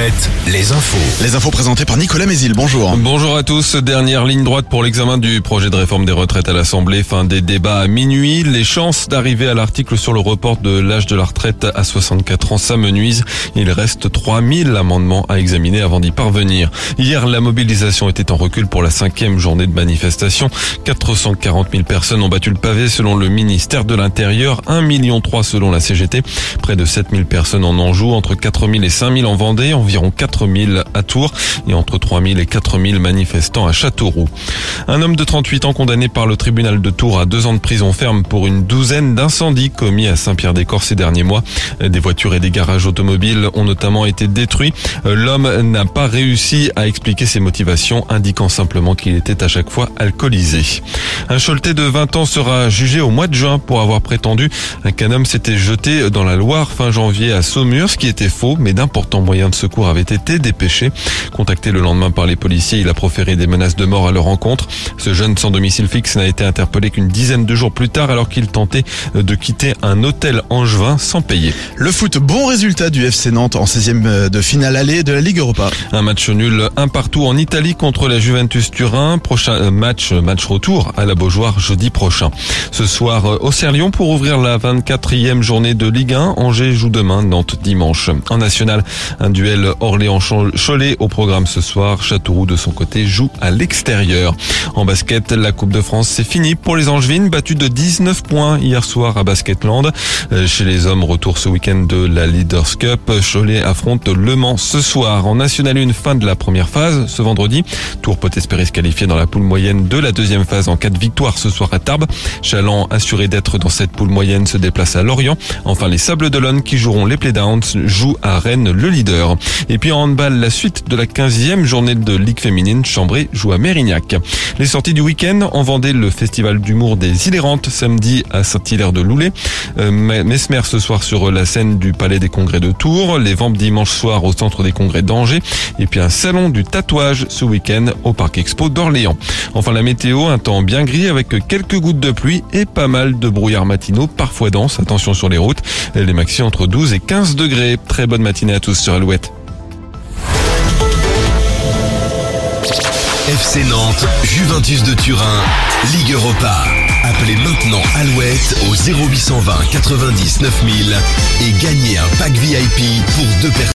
Alouette, les infos. Les infos présentées par Nicolas Mézil. Bonjour. Bonjour à tous. Dernière ligne droite pour l'examen du projet de réforme des retraites à l'Assemblée. Fin des débats à minuit. Les chances d'arriver à l'article sur le report de l'âge de la retraite à 64 ans s'amenuisent. Il reste 3000 amendements à examiner avant d'y parvenir. Hier, la mobilisation était en recul pour la cinquième journée de manifestation. 440 000 personnes ont battu le pavé selon le ministère de l'Intérieur. 1 million 3 selon la CGT. Près de 7000 personnes en Anjou, entre 4000 et 5000 en Vendée, environ 4000 à Tours et entre 3000 et 4000 manifestants à Châteauroux. Un homme de 38 ans condamné par le tribunal de Tours à deux ans de prison ferme pour une douzaine d'incendies commis à Saint-Pierre-des-Corps ces derniers mois. Des voitures et des garages automobiles ont notamment été détruits. L'homme n'a pas réussi à expliquer ses motivations, indiquant simplement qu'il était à chaque fois alcoolisé. Un Choletais de 20 ans sera jugé au mois de juin pour avoir prétendu qu'un homme s'était jeté dans la Loire fin janvier à Saumur, ce qui était faux, mais d'importants moyens de secours avaient été dépêchés. Contacté le lendemain par les policiers, il a proféré des menaces de mort à leur rencontre. Ce jeune sans domicile fixe n'a été interpellé qu'une dizaine de jours plus tard alors qu'il tentait de quitter un hôtel angevin sans payer. Le foot, bon résultat du FC Nantes en 16e de finale allée de la Ligue Europa. Un match nul, un partout en Italie contre la Juventus Turin. Prochain match, match retour à la Beaujoire jeudi prochain. Ce soir au Serlion pour ouvrir la 24e journée de Ligue 1. Angers joue demain, Nantes dimanche. En national, un duel Orléans-Cholet au programme ce soir. Châteauroux de son côté joue à l'extérieur. En basket, la Coupe de France c'est fini pour les Angevines, battues de 19 points hier soir à Basketland. Chez les hommes, retour ce week-end de la Leaders Cup. Cholet affronte Le Mans ce soir. En National 1, fin de la première phase ce vendredi. Tour peut espérer se qualifier dans la poule moyenne de la deuxième phase en cas de victoire ce soir à Tarbes. Chaland, assuré d'être dans cette poule moyenne, se déplace à Lorient. Enfin, les Sables d'Olonne qui joueront les Playdowns jouent à Rennes le leader. Et puis en handball, la suite de la 15e journée de Ligue féminine, Chambray joue à Mérignac. Les sorties du week-end en Vendée, le festival d'humour des Ilérantes samedi à Saint-Hilaire de Loulé. Euh, Mesmer ce soir sur la scène du Palais des Congrès de Tours. Les Vampes dimanche soir au Centre des Congrès d'Angers. Et puis un salon du tatouage ce week-end au Parc Expo d'Orléans. Enfin la météo, un temps bien gris avec quelques gouttes de pluie et pas mal de brouillards matinaux, parfois denses. Attention sur les routes. Les maxi entre 12 et 15 degrés. Très bonne matinée à tous sur Alouette. FC Nantes, Juventus de Turin, Ligue Europa. Appelez maintenant Alouette au 0820 90 9000 et gagnez un pack VIP pour deux personnes.